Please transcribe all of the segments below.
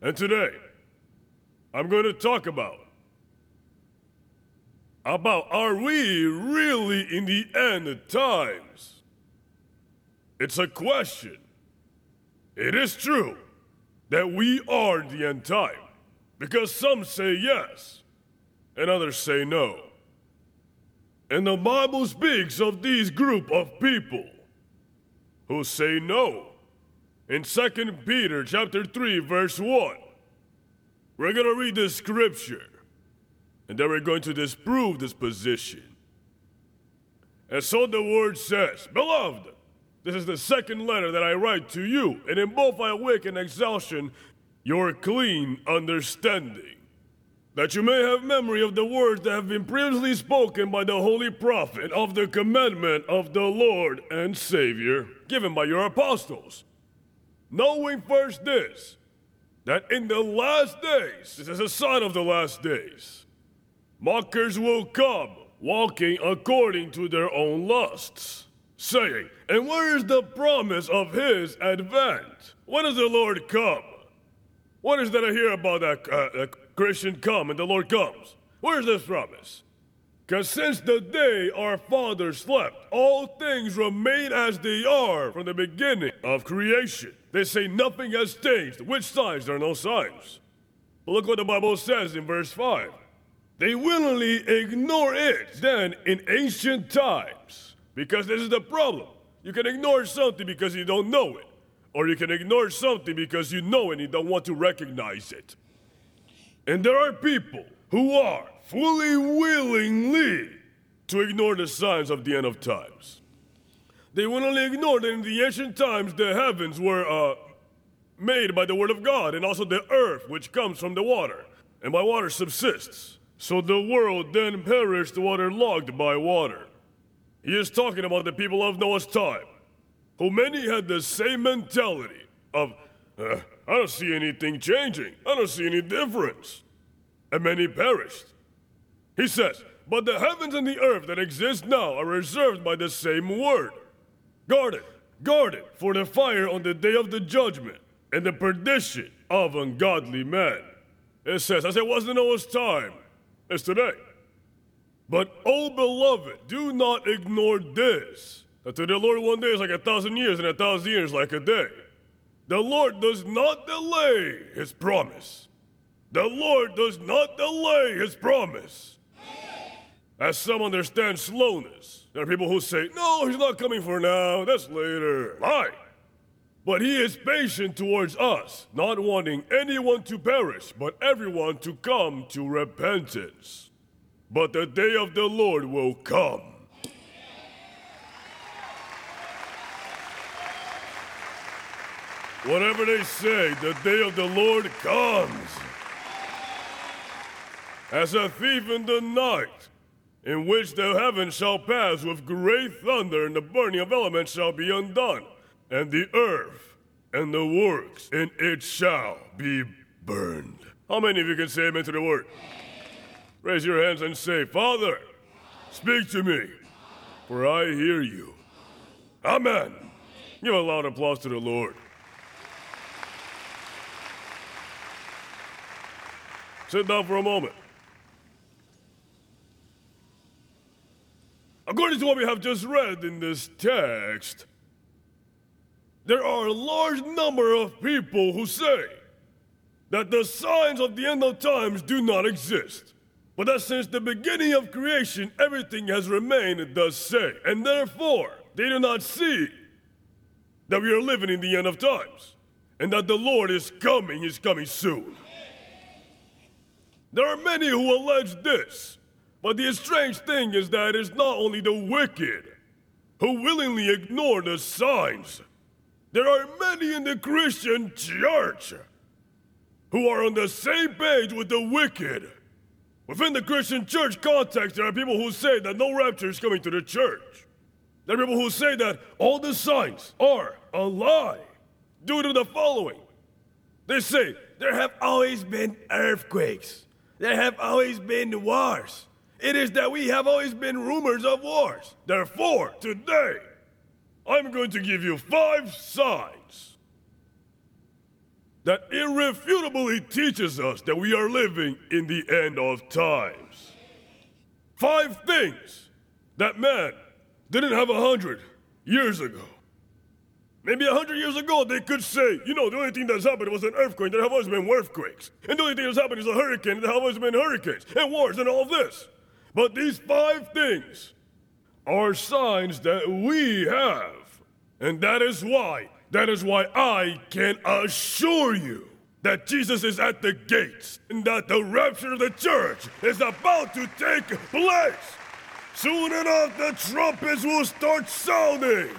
And today, I'm going to talk about about are we really in the end times? It's a question. It is true that we are the end time because some say yes and others say no. And the Bible speaks of these group of people who say no. In 2 Peter chapter 3 verse 1. We're going to read the scripture and then we're going to disprove this position. And so the word says, Beloved, this is the second letter that I write to you, and in both I awaken exaltation your clean understanding, that you may have memory of the words that have been previously spoken by the holy prophet of the commandment of the Lord and Savior given by your apostles. Knowing first this, that in the last days, this is a sign of the last days, mockers will come, walking according to their own lusts, saying, And where is the promise of his advent? When does the Lord come? What is that I hear about that uh, Christian come and the Lord comes? Where's this promise? Because since the day our fathers slept, all things remain as they are from the beginning of creation. They say nothing has changed. Which signs? There are no signs. But look what the Bible says in verse 5. They willingly ignore it then in ancient times. Because this is the problem. You can ignore something because you don't know it. Or you can ignore something because you know it and you don't want to recognize it. And there are people who are fully willingly to ignore the signs of the end of times. They willingly ignore that in the ancient times the heavens were uh, made by the word of God, and also the earth which comes from the water, and by water subsists. So the world then perished waterlogged by water. He is talking about the people of Noah's time who many had the same mentality of, uh, I don't see anything changing, I don't see any difference. And many perished. He says, But the heavens and the earth that exist now are reserved by the same word. Guarded, guarded for the fire on the day of the judgment and the perdition of ungodly men. It says, as it was in Noah's time, it's today. But, oh beloved, do not ignore this that to the Lord one day is like a thousand years, and a thousand years like a day. The Lord does not delay his promise. The Lord does not delay his promise. As some understand slowness, there are people who say, No, he's not coming for now, that's later. Lie. But he is patient towards us, not wanting anyone to perish, but everyone to come to repentance. But the day of the Lord will come Whatever they say, the day of the Lord comes. As a thief in the night, in which the heavens shall pass with great thunder, and the burning of elements shall be undone, and the earth and the works in it shall be burned. How many of you can say amen to the word? Raise your hands and say, Father, speak to me, for I hear you. Amen. Give a loud applause to the Lord. Sit down for a moment. According to what we have just read in this text, there are a large number of people who say that the signs of the end of times do not exist, but that since the beginning of creation everything has remained the same, and therefore they do not see that we are living in the end of times, and that the Lord is coming, is coming soon. There are many who allege this, but the strange thing is that it is not only the wicked who willingly ignore the signs. There are many in the Christian church who are on the same page with the wicked. Within the Christian church context, there are people who say that no rapture is coming to the church. There are people who say that all the signs are a lie due to the following. They say there have always been earthquakes. There have always been wars. It is that we have always been rumors of wars. Therefore, today, I'm going to give you five signs that irrefutably teaches us that we are living in the end of times. Five things that man didn't have a hundred years ago. Maybe a hundred years ago, they could say, you know, the only thing that's happened was an earthquake. There have always been earthquakes. And the only thing that's happened is a hurricane. There have always been hurricanes and wars and all this. But these five things are signs that we have. And that is why, that is why I can assure you that Jesus is at the gates and that the rapture of the church is about to take place. Soon enough, the trumpets will start sounding,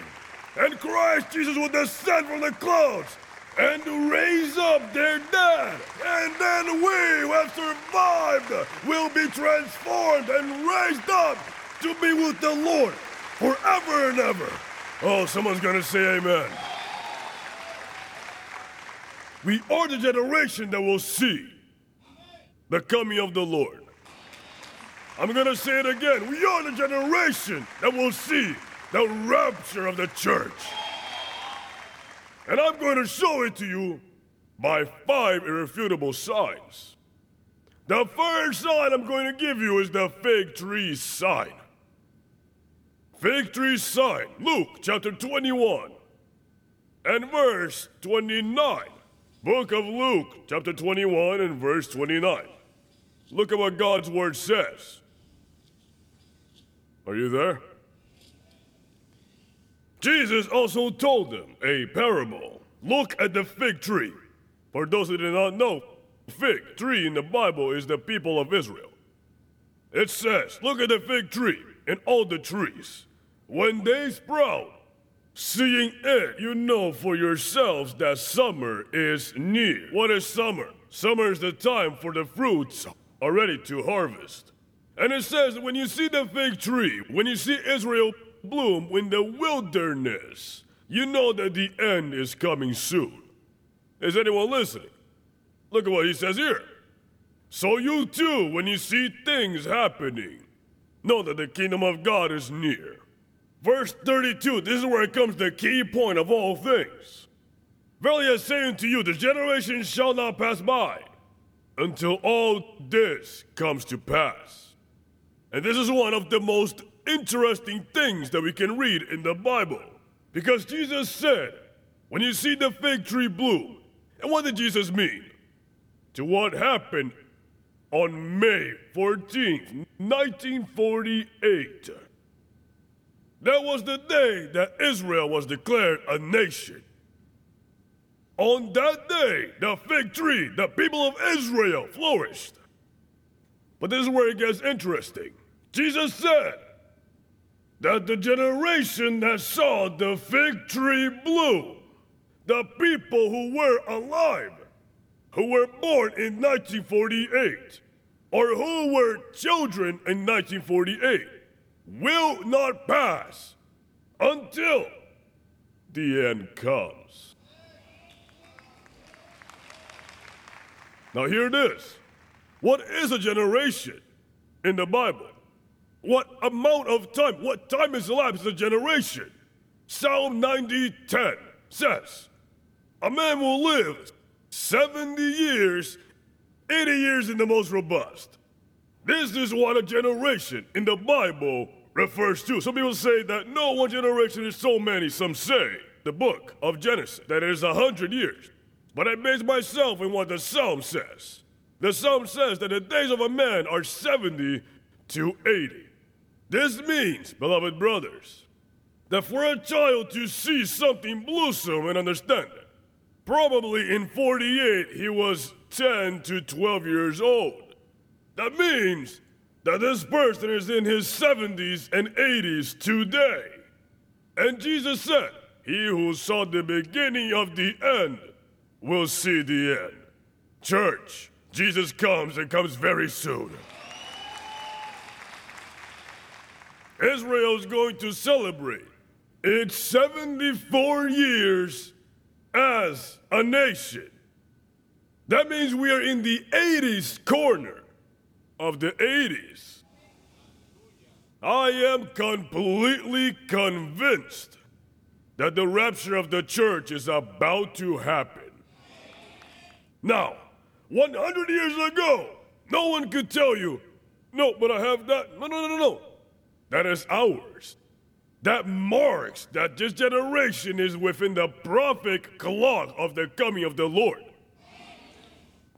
and Christ Jesus will descend from the clouds and raise up their dead. And then we who have survived will be transformed and raised up to be with the Lord forever and ever. Oh, someone's gonna say amen. We are the generation that will see the coming of the Lord. I'm gonna say it again. We are the generation that will see the rapture of the church. And I'm going to show it to you by five irrefutable signs. The first sign I'm going to give you is the fig tree sign. Fig tree sign, Luke chapter 21 and verse 29. Book of Luke chapter 21 and verse 29. Look at what God's word says. Are you there? Jesus also told them a parable. Look at the fig tree. For those who do not know, fig tree in the Bible is the people of Israel. It says, Look at the fig tree and all the trees. When they sprout, seeing it, you know for yourselves that summer is near. What is summer? Summer is the time for the fruits are ready to harvest. And it says, when you see the fig tree, when you see Israel bloom in the wilderness, you know that the end is coming soon. Is anyone listening? Look at what he says here. So you too, when you see things happening, know that the kingdom of God is near. Verse 32, this is where it comes the key point of all things. Verily I say unto you, the generation shall not pass by until all this comes to pass. And this is one of the most interesting things that we can read in the Bible. Because Jesus said, when you see the fig tree bloom, and what did Jesus mean? To what happened on May 14th, 1948. That was the day that Israel was declared a nation. On that day, the fig tree, the people of Israel flourished. But this is where it gets interesting. Jesus said, that the generation that saw the fig tree bloom, the people who were alive, who were born in 1948, or who were children in 1948, will not pass until the end comes. Now, here it is. What is a generation in the Bible? What amount of time, what time has elapsed a generation? Psalm 90:10 says, A man will live 70 years, 80 years in the most robust. This is what a generation in the Bible refers to. Some people say that no, one generation is so many. Some say the book of Genesis, that it is a hundred years. But I base myself in what the Psalm says. The Psalm says that the days of a man are 70 to 80. This means, beloved brothers, that for a child to see something blossom and understand it, probably in 48 he was 10 to 12 years old. That means that this person is in his 70s and 80s today. And Jesus said, He who saw the beginning of the end will see the end. Church, Jesus comes and comes very soon. Israel is going to celebrate its 74 years as a nation. That means we are in the 80s corner of the 80s. I am completely convinced that the rapture of the church is about to happen. Now, 100 years ago, no one could tell you, no, but I have that. No, no, no, no, no. That is ours. That marks that this generation is within the prophetic clock of the coming of the Lord.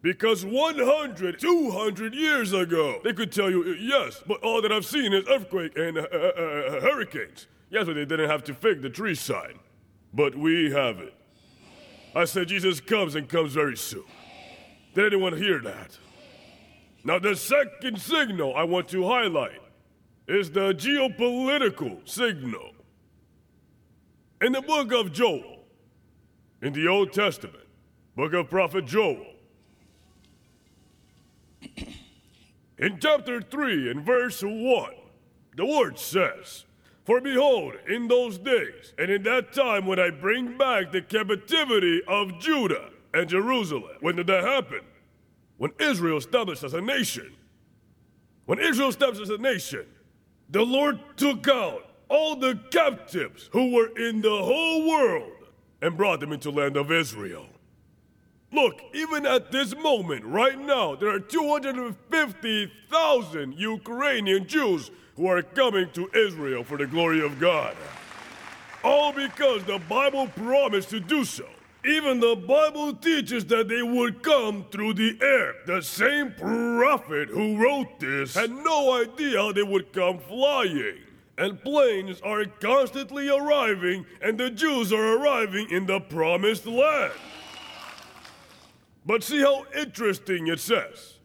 Because 100, 200 years ago, they could tell you, yes, but all that I've seen is earthquake and uh, uh, uh, hurricanes. Yes, but they didn't have to fake the tree sign. But we have it. I said Jesus comes and comes very soon. They Did anyone hear that? Now, the second signal I want to highlight is the geopolitical signal. In the book of Joel, in the Old Testament, book of prophet Joel, in chapter 3, in verse 1, the word says, For behold, in those days, and in that time when I bring back the captivity of Judah and Jerusalem, when did that happen? When Israel established as a nation. When Israel established as a nation, the Lord took out all the captives who were in the whole world and brought them into land of Israel. Look, even at this moment, right now, there are 250,000 Ukrainian Jews who are coming to Israel for the glory of God. All because the Bible promised to do so. Even the Bible teaches that they would come through the air. The same prophet who wrote this had no idea how they would come flying. And planes are constantly arriving, and the Jews are arriving in the promised land. But see how interesting it says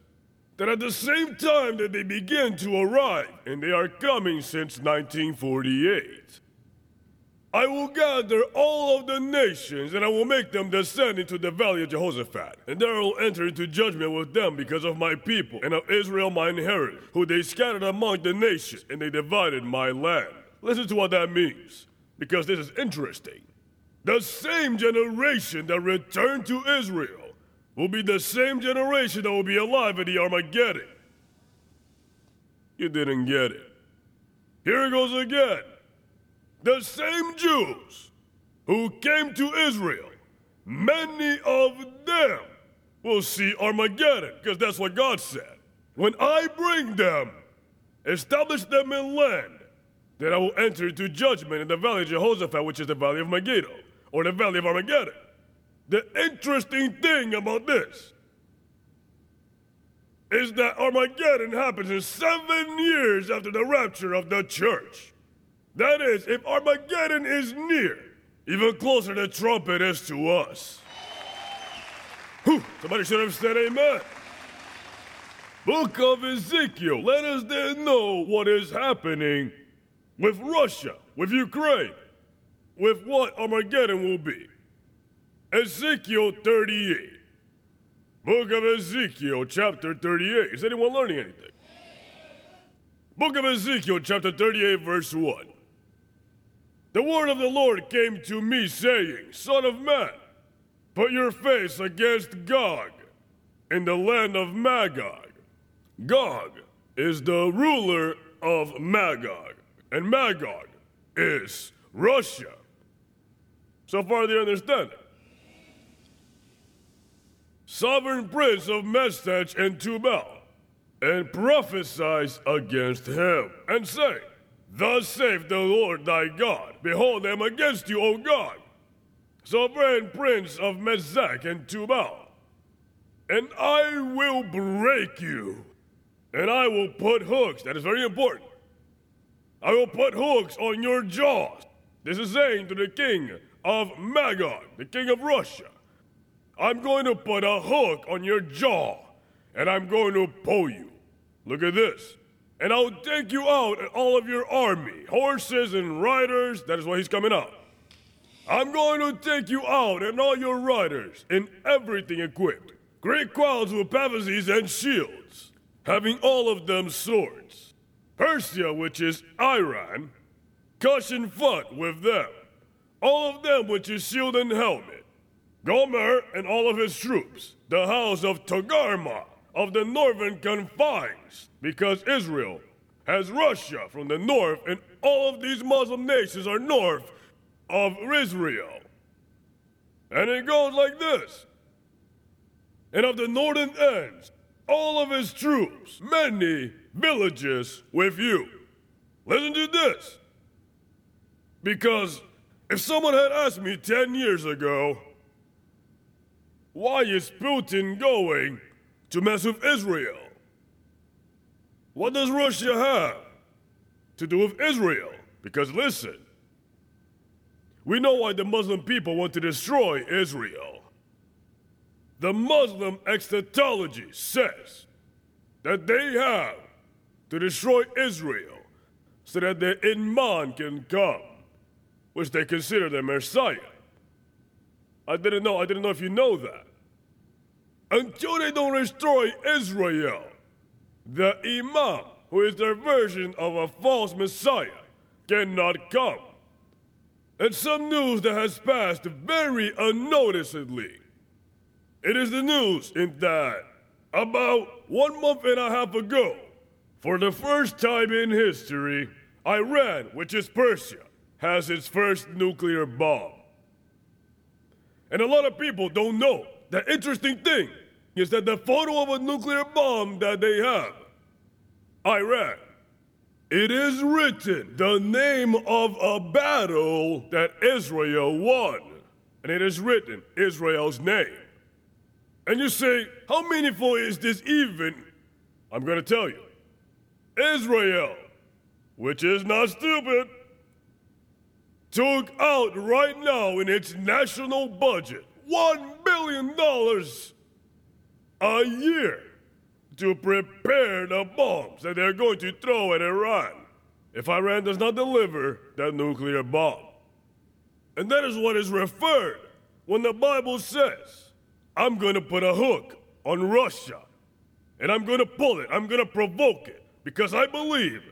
that at the same time that they begin to arrive, and they are coming since 1948, I will gather all of the nations, and I will make them descend into the valley of Jehoshaphat. And there I will enter into judgment with them because of my people, and of Israel my inheritance, who they scattered among the nations, and they divided my land. Listen to what that means, because this is interesting. The same generation that returned to Israel will be the same generation that will be alive at the Armageddon. You didn't get it. Here it goes again the same Jews who came to Israel, many of them will see Armageddon, because that's what God said. When I bring them, establish them in land, then I will enter into judgment in the valley of Jehoshaphat, which is the valley of Megiddo, or the valley of Armageddon. The interesting thing about this is that Armageddon happens in seven years after the rapture of the church. That is, if Armageddon is near, even closer the trumpet is to us. Whew, somebody should have said amen. Book of Ezekiel, let us then know what is happening with Russia, with Ukraine, with what Armageddon will be. Ezekiel 38. Book of Ezekiel, chapter 38. Is anyone learning anything? Book of Ezekiel, chapter 38, verse 1. The word of the Lord came to me, saying, Son of man, put your face against Gog in the land of Magog. Gog is the ruler of Magog, and Magog is Russia. So far, they understand it. Sovereign prince of Meshech and Tubal, and prophesies against him, and say, Thus saith the Lord thy God Behold, I am against you, O Gog, sovereign prince of Meshech and Tubal, and I will break you, and I will put hooks. That is very important. I will put hooks on your jaws. This is saying to the king of Magog, the king of Russia, I'm going to put a hook on your jaw, and I'm going to pull you. Look at this and I'll take you out and all of your army, horses and riders. That is why he's coming out. I'm going to take you out and all your riders, and everything equipped. Great crowds with pavises and shields, having all of them swords. Persia, which is Iran, Cush and Put with them, all of them which is shield and helmet. Gomer and all of his troops, the house of Togarmah of the northern confines, because Israel has Russia from the north, and all of these Muslim nations are north of Israel. And it goes like this and of the northern ends, all of his troops, many villages with you. Listen to this. Because if someone had asked me 10 years ago, why is Putin going to mess with Israel? What does Russia have to do with Israel? Because listen, we know why the Muslim people want to destroy Israel. The Muslim eschatology says that they have to destroy Israel so that the Imam can come, which they consider the Messiah. I didn't know, I didn't know if you know that. Until they don't destroy Israel, the Imam, who is their version of a false Messiah, cannot come. And some news that has passed very unnoticeably. It is the news in that about one month and a half ago, for the first time in history, Iran, which is Persia, has its first nuclear bomb. And a lot of people don't know the interesting thing is that the photo of a nuclear bomb that they have, Iran, it is written the name of a battle that Israel won. And it is written Israel's name. And you say, how meaningful is this even? I'm going to tell you. Israel, which is not stupid, took out right now in its national budget $1 billion a year to prepare the bombs that they're going to throw at Iran if Iran does not deliver that nuclear bomb. And that is what is referred when the Bible says, I'm going to put a hook on Russia and I'm going to pull it, I'm going to provoke it, because I believe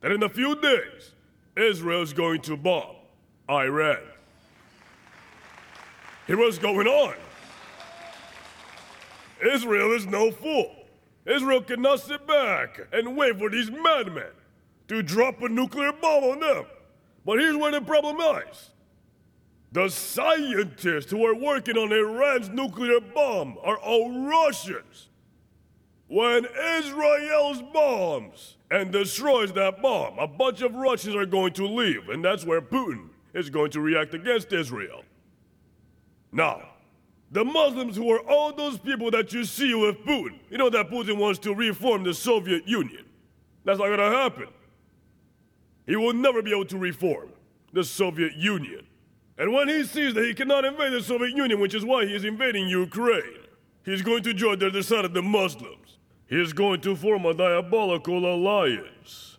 that in a few days, Israel is going to bomb Iran. Here's what's going on. Israel is no fool. Israel cannot sit back and wait for these madmen to drop a nuclear bomb on them. But here's where the problem lies. The scientists who are working on Iran's nuclear bomb are all Russians. When Israel's bombs and destroys that bomb, a bunch of Russians are going to leave, and that's where Putin is going to react against Israel. Now, the Muslims who are all those people that you see with Putin, you know that Putin wants to reform the Soviet Union. That's not gonna happen. He will never be able to reform the Soviet Union. And when he sees that he cannot invade the Soviet Union, which is why he is invading Ukraine, he's going to join the side of the Muslims. He is going to form a diabolical alliance.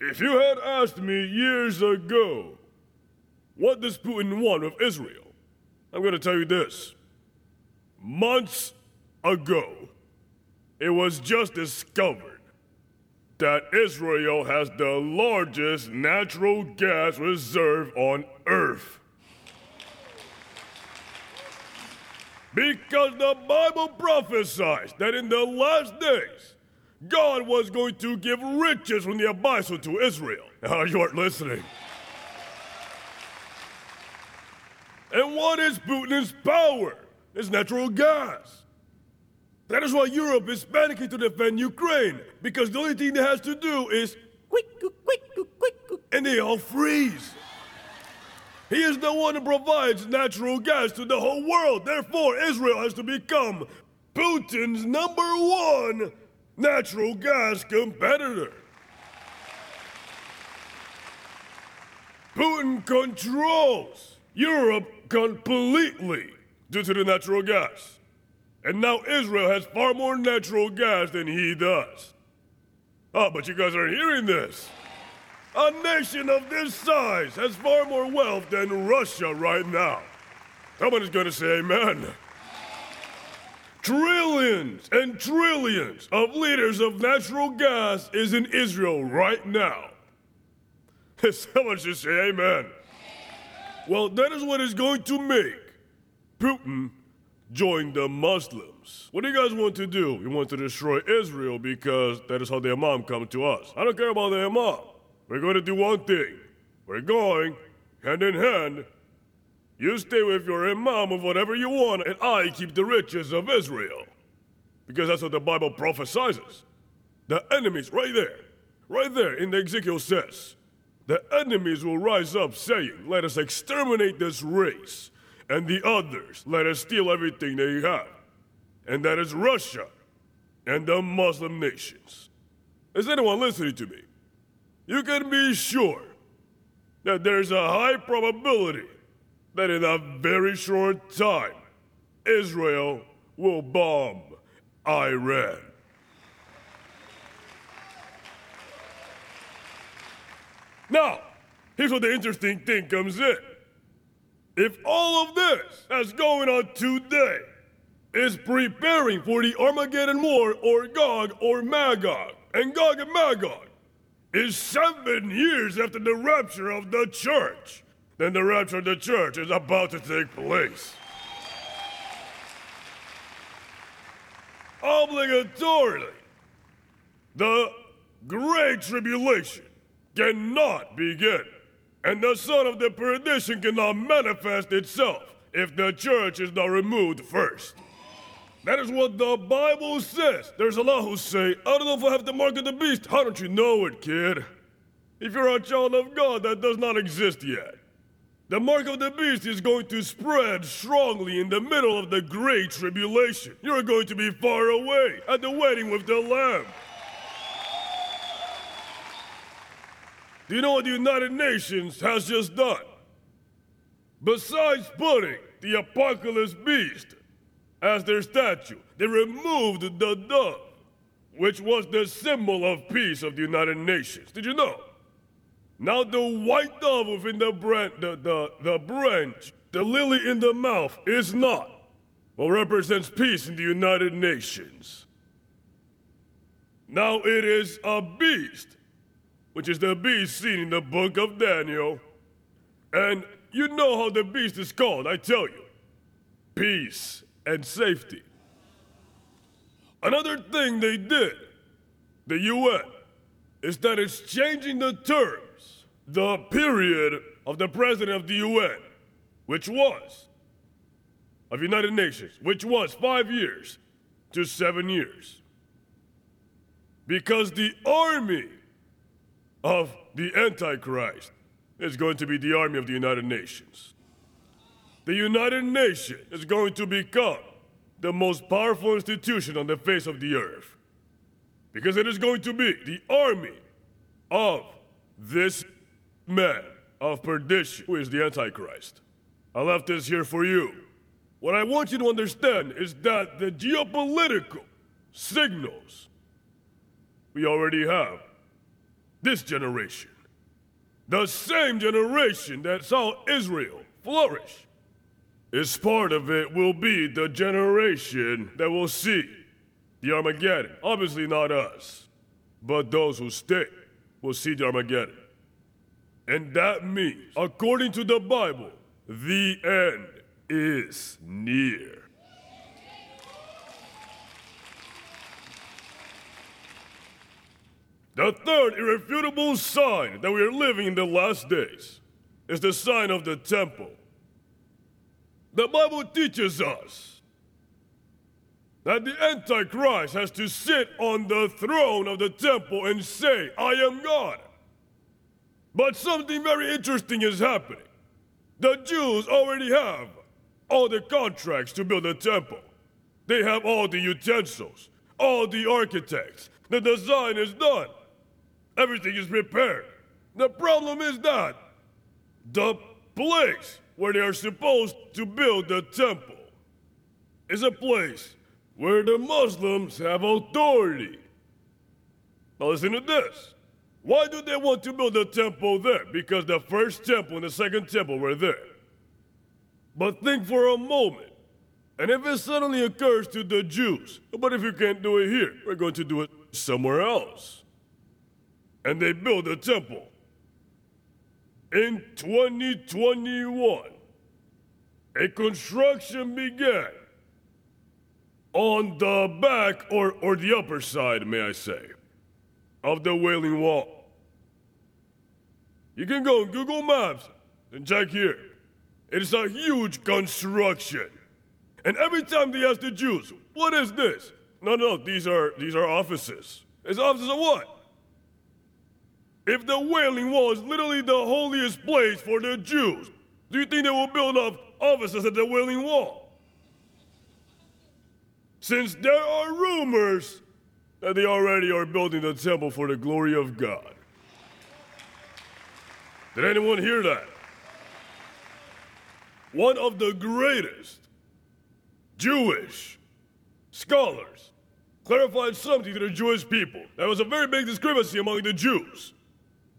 If you had asked me years ago, what does Putin want with Israel? I'm going to tell you this. Months ago, it was just discovered that Israel has the largest natural gas reserve on Earth. Because the Bible prophesies that in the last days, God was going to give riches from the abyssal to Israel. Now, you aren't listening. And what is Putin's power? It's natural gas. That is why Europe is panicking to defend Ukraine, because the only thing they has to do is quick, quick, quick, quick, and they all freeze. He is the one who provides natural gas to the whole world. Therefore, Israel has to become Putin's number one natural gas competitor. Putin controls Europe completely due to the natural gas. And now Israel has far more natural gas than he does. Oh, but you guys aren't hearing this. A nation of this size has far more wealth than Russia right now. Someone is going to say amen. Trillions and trillions of liters of natural gas is in Israel right now. Someone should say amen. Well, that is what is going to make Putin join the Muslims. What do you guys want to do? You want to destroy Israel because that is how the Imam come to us. I don't care about the Imam. We're going to do one thing. We're going hand in hand You stay with your imam of whatever you want, and I keep the riches of Israel. Because that's what the Bible prophesies. The enemies, right there, right there in the Ezekiel says, the enemies will rise up saying, Let us exterminate this race, and the others, let us steal everything they have. And that is Russia and the Muslim nations. Is anyone listening to me? You can be sure that there's a high probability that in a very short time, Israel will bomb Iran. Now, here's where the interesting thing comes in. If all of this that's going on today is preparing for the Armageddon War or Gog or Magog, and Gog and Magog is seven years after the rapture of the church, then the rapture of the church is about to take place. Obligatorily, the Great Tribulation cannot begin, and the son of the perdition cannot manifest itself if the church is not removed first. That is what the Bible says. There's a lot who say, I don't know if I have the mark of the beast. How don't you know it, kid? If you're a child of God, that does not exist yet. The mark of the beast is going to spread strongly in the middle of the great tribulation. You're going to be far away at the wedding with the Lamb. Do you know what the United Nations has just done? Besides putting the apocalypse beast as their statue, they removed the dove, which was the symbol of peace of the United Nations. Did you know? Now the white dove within the, branch, the, the, the branch, the lily in the mouth, is not what represents peace in the United Nations. Now it is a beast which is the beast seen in the book of Daniel. And you know how the beast is called, I tell you peace and safety. Another thing they did, the UN, is that it's changing the terms, the period of the president of the UN, which was, of United Nations, which was five years to seven years. Because the army of the Antichrist is going to be the army of the United Nations. The United Nations is going to become the most powerful institution on the face of the earth. Because it is going to be the army of this man of perdition, who is the Antichrist. I left this here for you. What I want you to understand is that the geopolitical signals we already have this generation, the same generation that saw Israel flourish, is part of it will be the generation that will see the Armageddon. Obviously, not us, but those who stay will see the Armageddon. And that means, according to the Bible, the end is near. The third irrefutable sign that we are living in the last days is the sign of the temple. The Bible teaches us that the Antichrist has to sit on the throne of the temple and say, I am God. But something very interesting is happening. The Jews already have all the contracts to build a temple. They have all the utensils, all the architects. The design is done. Everything is prepared. The problem is that the place where they are supposed to build the temple is a place where the Muslims have authority. Now, listen to this. Why do they want to build a temple there? Because the first temple and the second temple were there. But think for a moment. And if it suddenly occurs to the Jews, but if you can't do it here, we're going to do it somewhere else and they built a temple. In 2021, a construction began on the back or, or the upper side, may I say, of the Wailing Wall. You can go on Google Maps and check here. It is a huge construction. And every time they ask the Jews, what is this? No, no, these are these are offices. It's offices of what? If the Wailing Wall is literally the holiest place for the Jews, do you think they will build up offices at the Wailing Wall? Since there are rumors that they already are building the temple for the glory of God. Did anyone hear that? One of the greatest Jewish scholars clarified something to the Jewish people. There was a very big discrepancy among the Jews.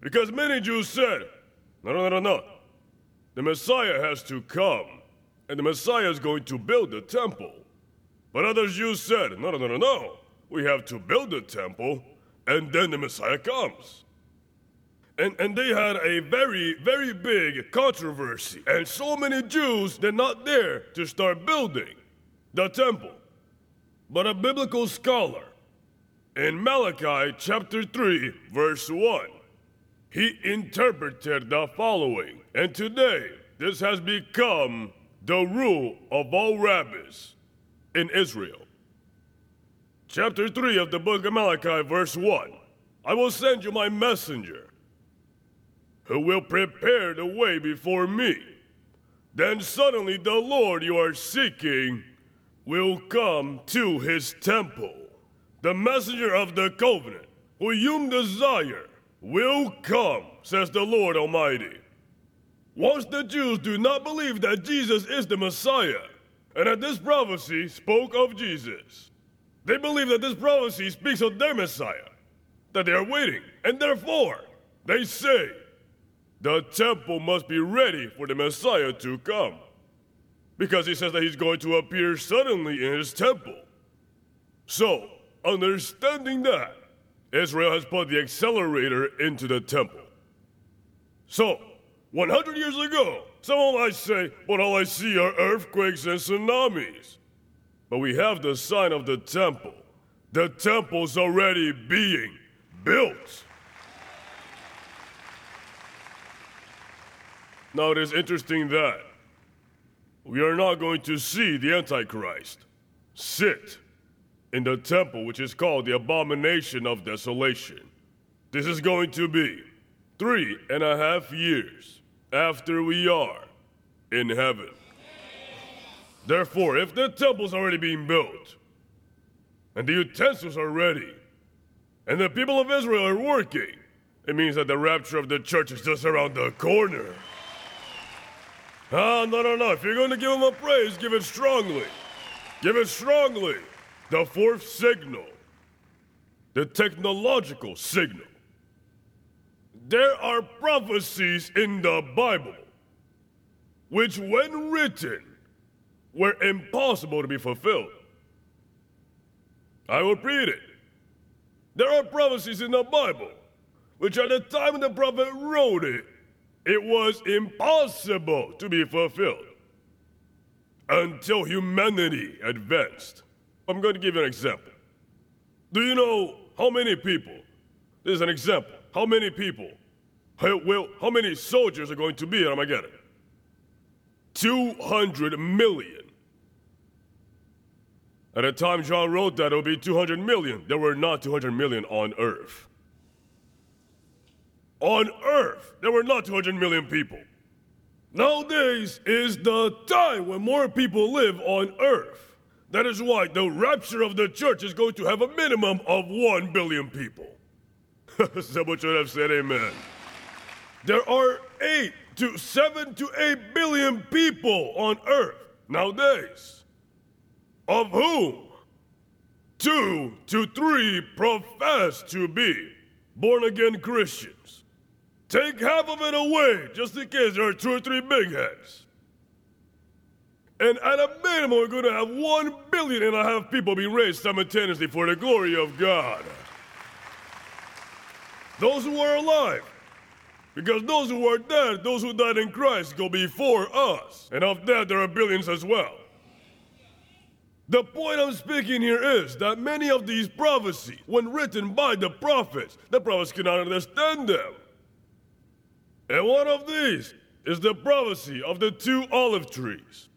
Because many Jews said, no, no, no, no. The Messiah has to come, and the Messiah is going to build the temple. But other Jews said, no, no, no, no, no. We have to build the temple, and then the Messiah comes. And, and they had a very, very big controversy. And so many Jews did not dare to start building the temple. But a biblical scholar in Malachi chapter 3, verse 1, he interpreted the following. And today, this has become the rule of all rabbis in Israel. Chapter 3 of the book of Malachi, verse 1 I will send you my messenger, who will prepare the way before me. Then suddenly the Lord you are seeking will come to his temple. The messenger of the covenant, who you desire, will come, says the Lord Almighty. Once the Jews do not believe that Jesus is the Messiah, and that this prophecy spoke of Jesus, they believe that this prophecy speaks of their Messiah, that they are waiting, and therefore they say, the temple must be ready for the Messiah to come. Because he says that he's going to appear suddenly in his temple. So, understanding that, Israel has put the accelerator into the temple. So, 100 years ago, someone I say, but all I see are earthquakes and tsunamis. But we have the sign of the temple. The temple's already being built. Now it is interesting that we are not going to see the Antichrist sit in the temple which is called the abomination of desolation. This is going to be three and a half years after we are in heaven. Therefore, if the temple's already being built, and the utensils are ready, and the people of Israel are working, it means that the rapture of the church is just around the corner. Ah, no, no, no. If you're going to give him a praise, give it strongly. Give it strongly. The fourth signal, the technological signal. There are prophecies in the Bible which, when written, were impossible to be fulfilled. I will read it. There are prophecies in the Bible which, at the time the prophet wrote it, it was impossible to be fulfilled until humanity advanced. I'm going to give you an example. Do you know how many people? This is an example. How many people will, how many soldiers are going to be at Armageddon? 200 million. At the time John wrote that, it would be 200 million. There were not 200 million on Earth. On Earth, there were not 200 million people. Nowadays is the time when more people live on Earth. That is why the rapture of the church is going to have a minimum of 1 billion people. Someone should have said amen. There are 8 to 7 to 8 billion people on Earth nowadays, of whom 2 to 3 profess to be born again Christians. Take half of it away, just in case there are two or three big heads. And at a minimum, we're going to have one billion and a half people be raised simultaneously for the glory of God. Those who are alive. Because those who are dead, those who died in Christ, go before us. And of that, there are billions as well. The point I'm speaking here is that many of these prophecies, when written by the prophets, the prophets cannot understand them. And one of these is the prophecy of the two olive trees.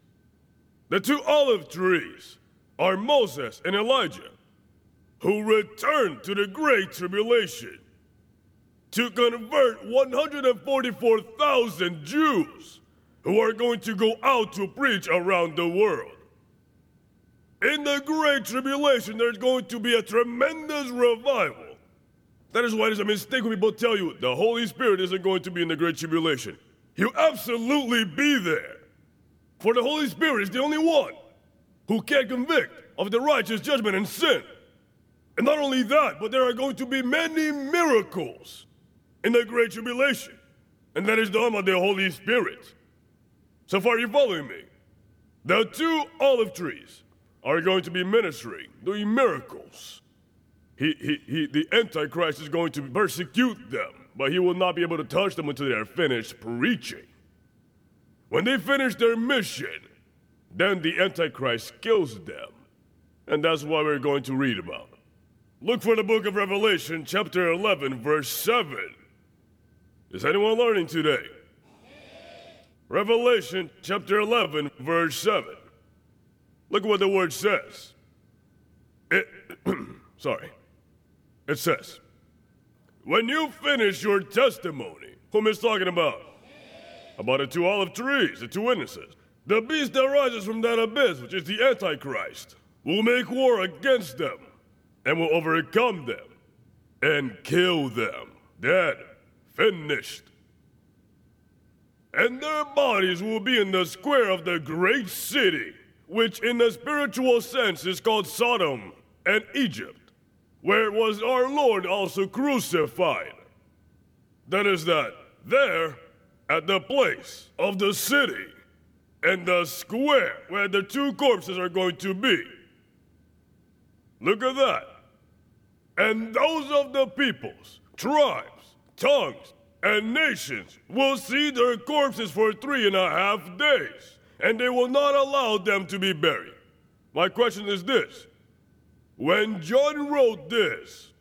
The two olive trees are Moses and Elijah, who returned to the Great Tribulation to convert 144,000 Jews who are going to go out to preach around the world. In the Great Tribulation, there's going to be a tremendous revival. That is why it is a mistake when people tell you the Holy Spirit isn't going to be in the Great Tribulation. He'll absolutely be there. For the Holy Spirit is the only one who can convict of the righteous judgment and sin. And not only that, but there are going to be many miracles in the Great Tribulation. And that is the done by the Holy Spirit. So far, you following me? The two olive trees are going to be ministering, doing miracles. He, he, he, the Antichrist is going to persecute them, but he will not be able to touch them until they are finished preaching. When they finish their mission, then the Antichrist kills them. And that's what we're going to read about. Look for the book of Revelation, chapter 11, verse 7. Is anyone learning today? Revelation, chapter 11, verse 7. Look at what the word says. It, sorry. It says, When you finish your testimony, whom is talking about? About the two olive trees, the two witnesses. The beast that rises from that abyss, which is the Antichrist, will make war against them and will overcome them and kill them. Dead. Finished. And their bodies will be in the square of the great city, which in the spiritual sense is called Sodom and Egypt, where was our Lord also crucified. That is that there, at the place of the city, and the square where the two corpses are going to be. Look at that. And those of the peoples, tribes, tongues, and nations will see their corpses for three and a half days, and they will not allow them to be buried. My question is this When John wrote this,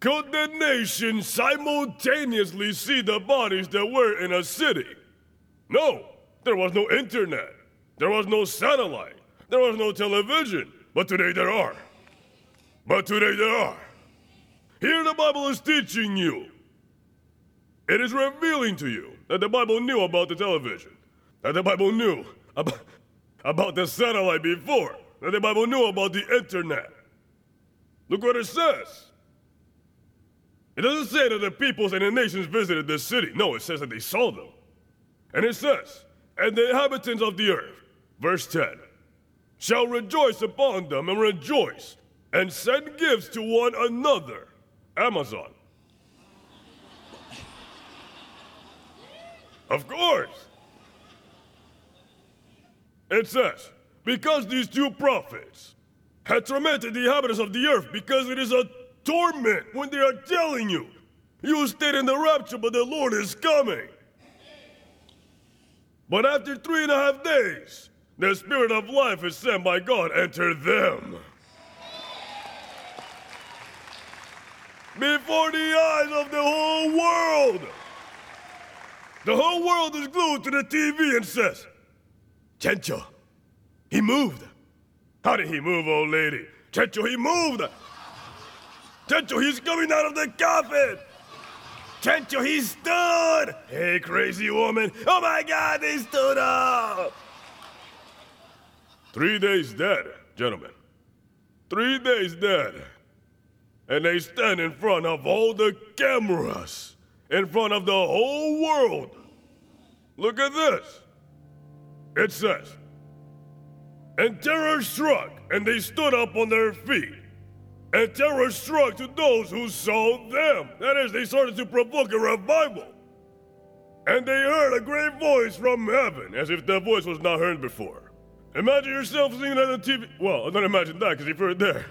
could the nation simultaneously see the bodies that were in a city? No, there was no internet, there was no satellite, there was no television, but today there are. But today there are. Here the Bible is teaching you. It is revealing to you that the Bible knew about the television, that the Bible knew about, about the satellite before, that the Bible knew about the internet. Look what it says. It doesn't say that the peoples and the nations visited this city. No, it says that they saw them. And it says, and the inhabitants of the earth, verse 10, shall rejoice upon them and rejoice and send gifts to one another. Amazon. Of course. It says, because these two prophets had tormented the inhabitants of the earth, because it is a torment when they are telling you, you stayed in the rapture, but the Lord is coming. But after three and a half days, the Spirit of life is sent by God enter them. Before the eyes of the whole world. The whole world is glued to the TV and says, Chencho, he moved. How did he move, old lady? Chencho, he moved. Chencho, he's coming out of the coffin. Chencho, he stood. Hey, crazy woman. Oh my God, they stood up. Three days dead, gentlemen. Three days dead. And they stand in front of all the cameras in front of the whole world. Look at this. It says, And terror struck, and they stood up on their feet. And terror struck to those who saw them. That is, they started to provoke a revival. And they heard a great voice from heaven, as if that voice was not heard before. Imagine yourself singing on the TV. Well, don't imagine that, because if you're there,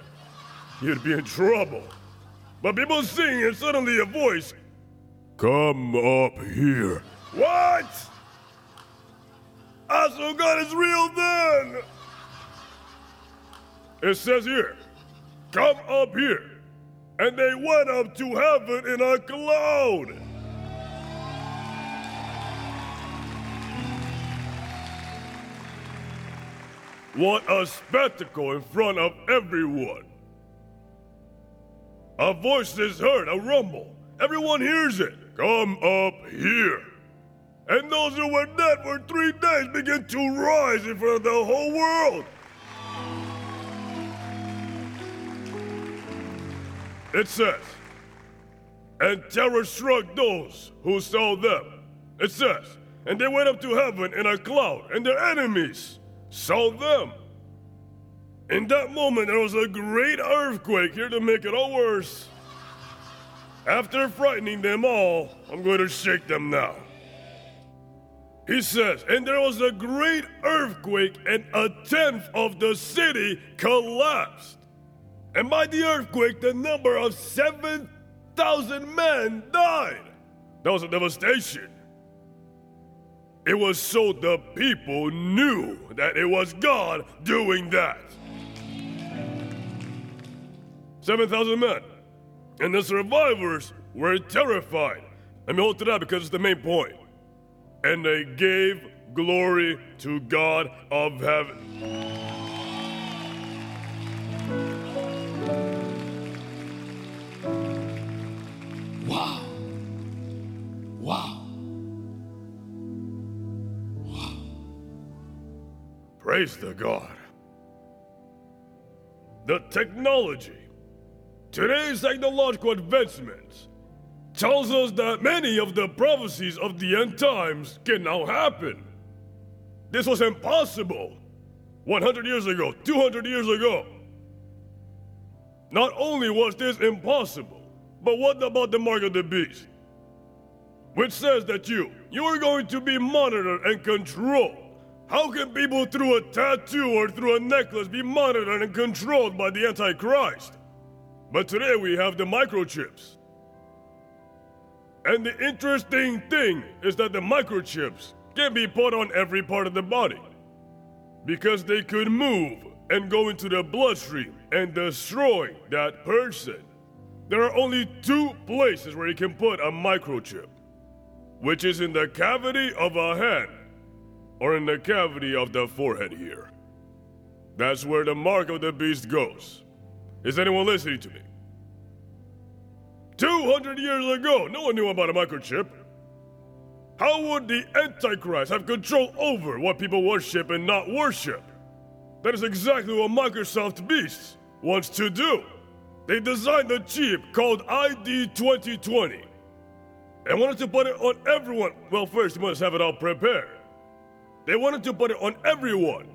you'd be in trouble. But people sing, and suddenly a voice Come up here. What? Also, God is real then. It says here, Come up here. And they went up to heaven in a cloud. What a spectacle in front of everyone. A voice is heard, a rumble. Everyone hears it. Come up here. And those who were dead for three days begin to rise in front of the whole world. It says, and terror struck those who saw them. It says, and they went up to heaven in a cloud, and their enemies saw them. In that moment, there was a great earthquake here to make it all worse. After frightening them all, I'm going to shake them now. He says, and there was a great earthquake, and a tenth of the city collapsed. And by the earthquake, the number of 7,000 men died. That was a devastation. It was so the people knew that it was God doing that. 7,000 men. And the survivors were terrified. Let me hold to that because it's the main point. And they gave glory to God of heaven. Wow. Wow. Praise the God. The technology, today's technological advancements, tells us that many of the prophecies of the end times can now happen. This was impossible 100 years ago, 200 years ago. Not only was this impossible, but what about the mark of the beast? Which says that you, you are going to be monitored and controlled. How can people through a tattoo or through a necklace be monitored and controlled by the Antichrist? But today we have the microchips. And the interesting thing is that the microchips can be put on every part of the body. Because they could move and go into the bloodstream and destroy that person. There are only two places where you can put a microchip, which is in the cavity of a hand or in the cavity of the forehead here. That's where the mark of the beast goes. Is anyone listening to me? 200 years ago, no one knew about a microchip. How would the Antichrist have control over what people worship and not worship? That is exactly what Microsoft Beast wants to do. They designed a chip called ID 2020 and wanted to put it on everyone. Well, first, you must have it all prepared. They wanted to put it on everyone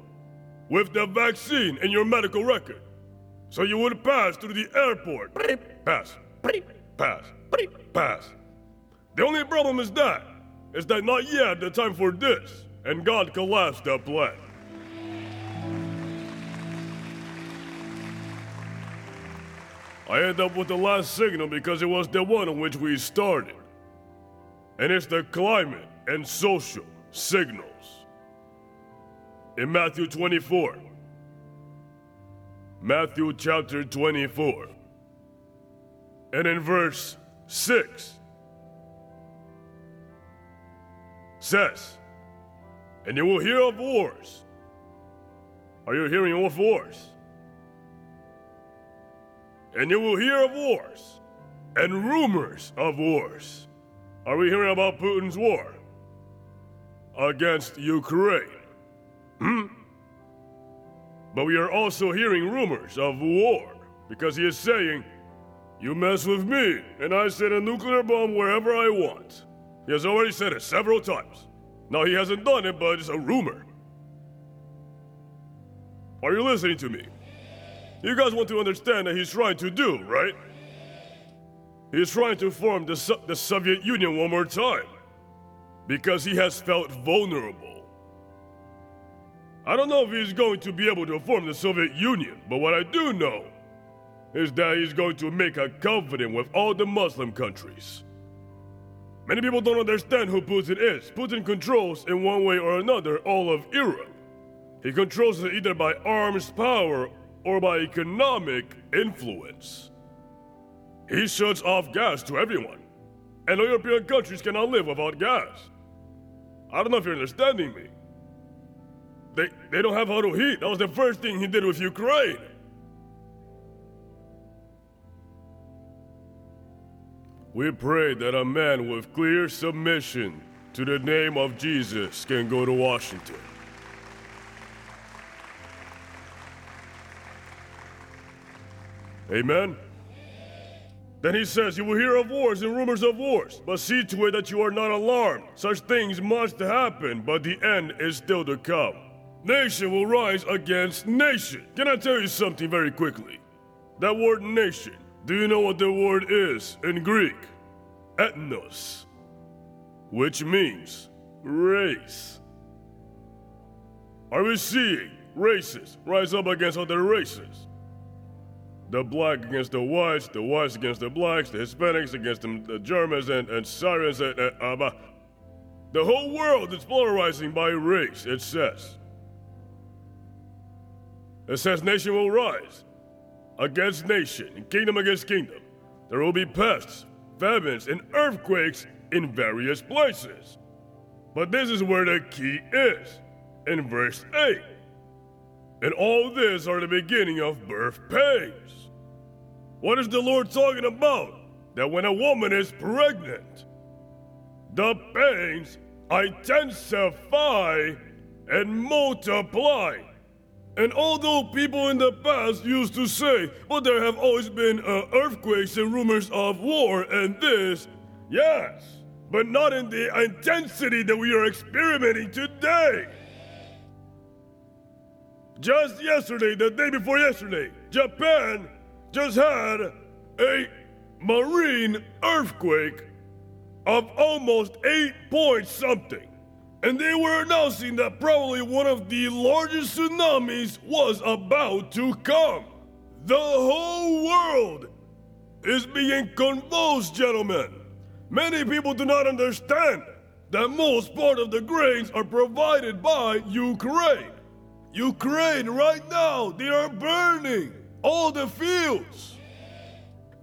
with the vaccine in your medical record. So you would pass through the airport. Pass. Pass. Pass. The only problem is that, is that not yet the time for this, and God collapsed the plan. I end up with the last signal because it was the one on which we started. And it's the climate and social signals. In Matthew 24, Matthew chapter 24, and in verse 6, says, And you will hear of wars. Are you hearing of wars? And you will hear of wars and rumors of wars. Are we hearing about Putin's war against Ukraine? Hmm? But we are also hearing rumors of war because he is saying, You mess with me, and I set a nuclear bomb wherever I want. He has already said it several times. Now, he hasn't done it, but it's a rumor. Are you listening to me? You guys want to understand that he's trying to do, right? He's trying to form the, so- the Soviet Union one more time. Because he has felt vulnerable. I don't know if he's going to be able to form the Soviet Union, but what I do know is that he's going to make a covenant with all the Muslim countries. Many people don't understand who Putin is. Putin controls, in one way or another, all of Europe. He controls it either by arms power or by economic influence. He shuts off gas to everyone, and European countries cannot live without gas. I don't know if you're understanding me. They, they don't have auto heat. That was the first thing he did with Ukraine. We pray that a man with clear submission to the name of Jesus can go to Washington. Amen? Then he says, You will hear of wars and rumors of wars, but see to it that you are not alarmed. Such things must happen, but the end is still to come. Nation will rise against nation. Can I tell you something very quickly? That word nation, do you know what the word is in Greek? Ethnos, which means race. Are we seeing races rise up against other races? The black against the whites, the whites against the blacks, the Hispanics against the, the Germans and, and Syrians, and, and uh, the whole world is polarizing by race, it says. It says nation will rise against nation, kingdom against kingdom. There will be pests, famines, and earthquakes in various places. But this is where the key is, in verse 8. And all this are the beginning of birth pains. What is the Lord talking about? That when a woman is pregnant, the pains intensify and multiply. And although people in the past used to say, but there have always been uh, earthquakes and rumors of war and this, yes, but not in the intensity that we are experimenting today. Just yesterday, the day before yesterday, Japan just had a marine earthquake of almost 8 point something. And they were announcing that probably one of the largest tsunamis was about to come. The whole world is being convulsed, gentlemen. Many people do not understand that most part of the grains are provided by Ukraine. Ukraine, right now, they are burning all the fields.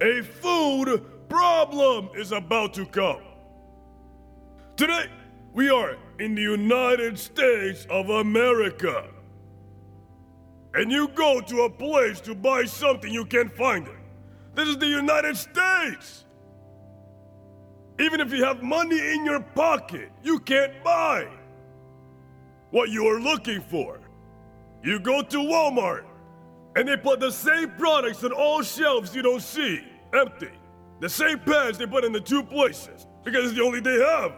A food problem is about to come. Today, we are in the United States of America. And you go to a place to buy something, you can't find it. This is the United States. Even if you have money in your pocket, you can't buy what you are looking for. You go to Walmart, and they put the same products on all shelves you don't see, empty. The same pads they put in the two places, because it's the only they have.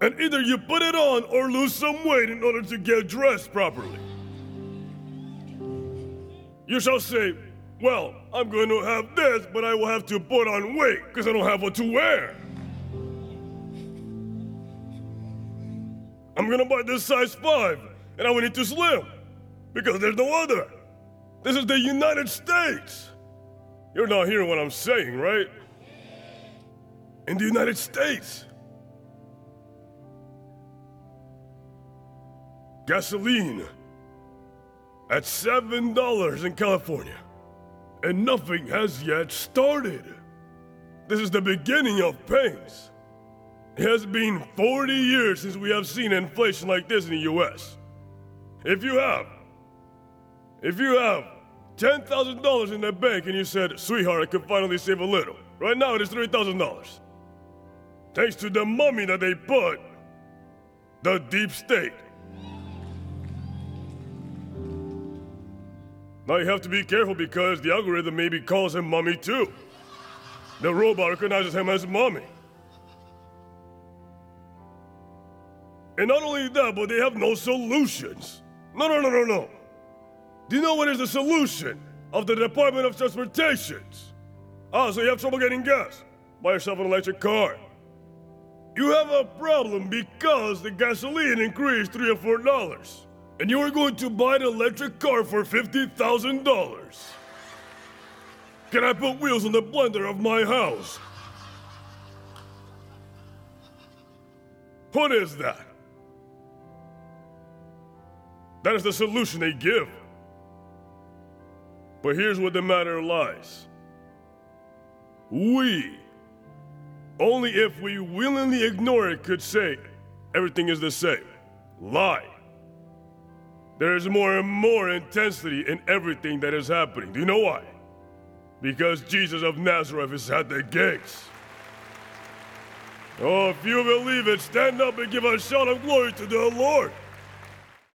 And either you put it on or lose some weight in order to get dressed properly. You shall say, Well, I'm going to have this, but I will have to put on weight because I don't have what to wear. I'm gonna buy this size 5 and I will need to slim because there's no other. This is the United States. You're not hearing what I'm saying, right? In the United States, gasoline at $7 in California, and nothing has yet started. This is the beginning of pains. It has been 40 years since we have seen inflation like this in the US. If you have, if you have $10,000 in the bank and you said, sweetheart, I could finally save a little, right now it is $3,000. Thanks to the mummy that they put, the deep state. Now you have to be careful because the algorithm maybe calls him mummy too. The robot recognizes him as mummy. And not only that, but they have no solutions. No, no, no, no, no. Do you know what is the solution of the Department of Transportations? Ah, so you have trouble getting gas? Buy yourself an electric car. You have a problem because the gasoline increased three or four dollars. And you are going to buy an electric car for $50,000. Can I put wheels on the blender of my house? What is that? That is the solution they give. But here's where the matter lies. We, only if we willingly ignore it, could say everything is the same. Lie. there's more and more intensity in everything that is happening. Do you know why? Because Jesus of Nazareth is at the gates. Oh, if you believe it, stand up and give a shout of glory to the Lord.